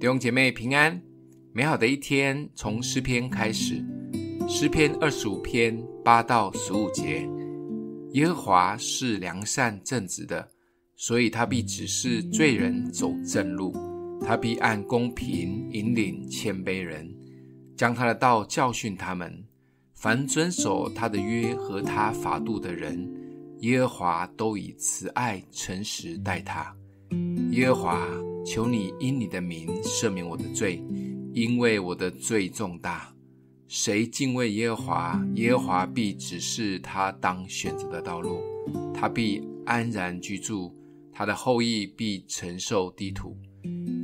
弟兄姐妹平安，美好的一天从诗篇开始。诗篇二十五篇八到十五节：耶和华是良善正直的，所以他必指示罪人走正路，他必按公平引领谦卑人，将他的道教训他们。凡遵守他的约和他法度的人，耶和华都以慈爱诚实待他。耶和华，求你因你的名赦免我的罪，因为我的罪重大。谁敬畏耶和华，耶和华必指示他当选择的道路，他必安然居住，他的后裔必承受地土。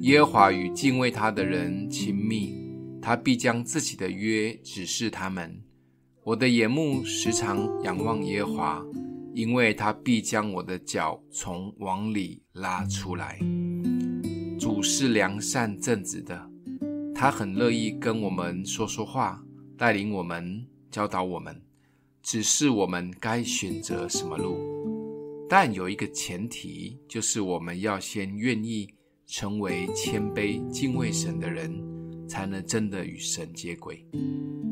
耶和华与敬畏他的人亲密，他必将自己的约指示他们。我的眼目时常仰望耶和华。因为他必将我的脚从网里拉出来。主是良善正直的，他很乐意跟我们说说话，带领我们，教导我们，指示我们该选择什么路。但有一个前提，就是我们要先愿意成为谦卑敬畏神的人，才能真的与神接轨。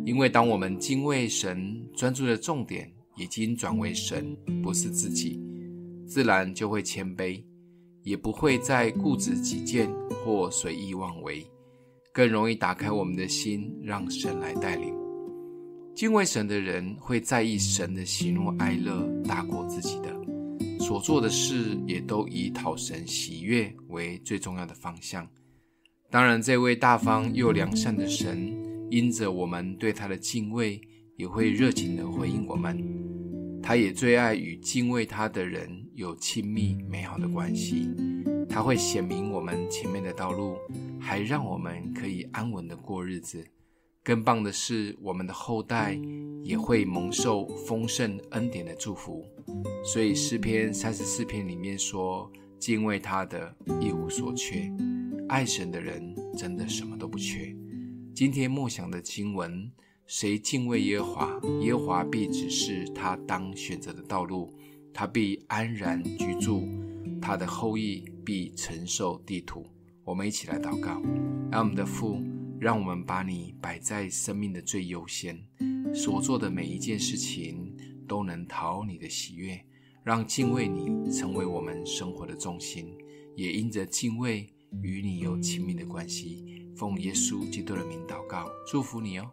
因为当我们敬畏神，专注的重点。已经转为神，不是自己，自然就会谦卑，也不会再固执己见或随意妄为，更容易打开我们的心，让神来带领。敬畏神的人会在意神的喜怒哀乐大过自己的，所做的事也都以讨神喜悦为最重要的方向。当然，这位大方又良善的神，因着我们对他的敬畏，也会热情地回应我们。他也最爱与敬畏他的人有亲密美好的关系。他会显明我们前面的道路，还让我们可以安稳地过日子。更棒的是，我们的后代也会蒙受丰盛恩典的祝福。所以诗篇三十四篇里面说：“敬畏他的，一无所缺；爱神的人，真的什么都不缺。”今天默想的经文。谁敬畏耶和华，耶和华必指示他当选择的道路，他必安然居住，他的后裔必承受地土。我们一起来祷告，爱我们的父，让我们把你摆在生命的最优先，所做的每一件事情都能讨你的喜悦，让敬畏你成为我们生活的重心，也因着敬畏与你有亲密的关系。奉耶稣基督的名祷告，祝福你哦。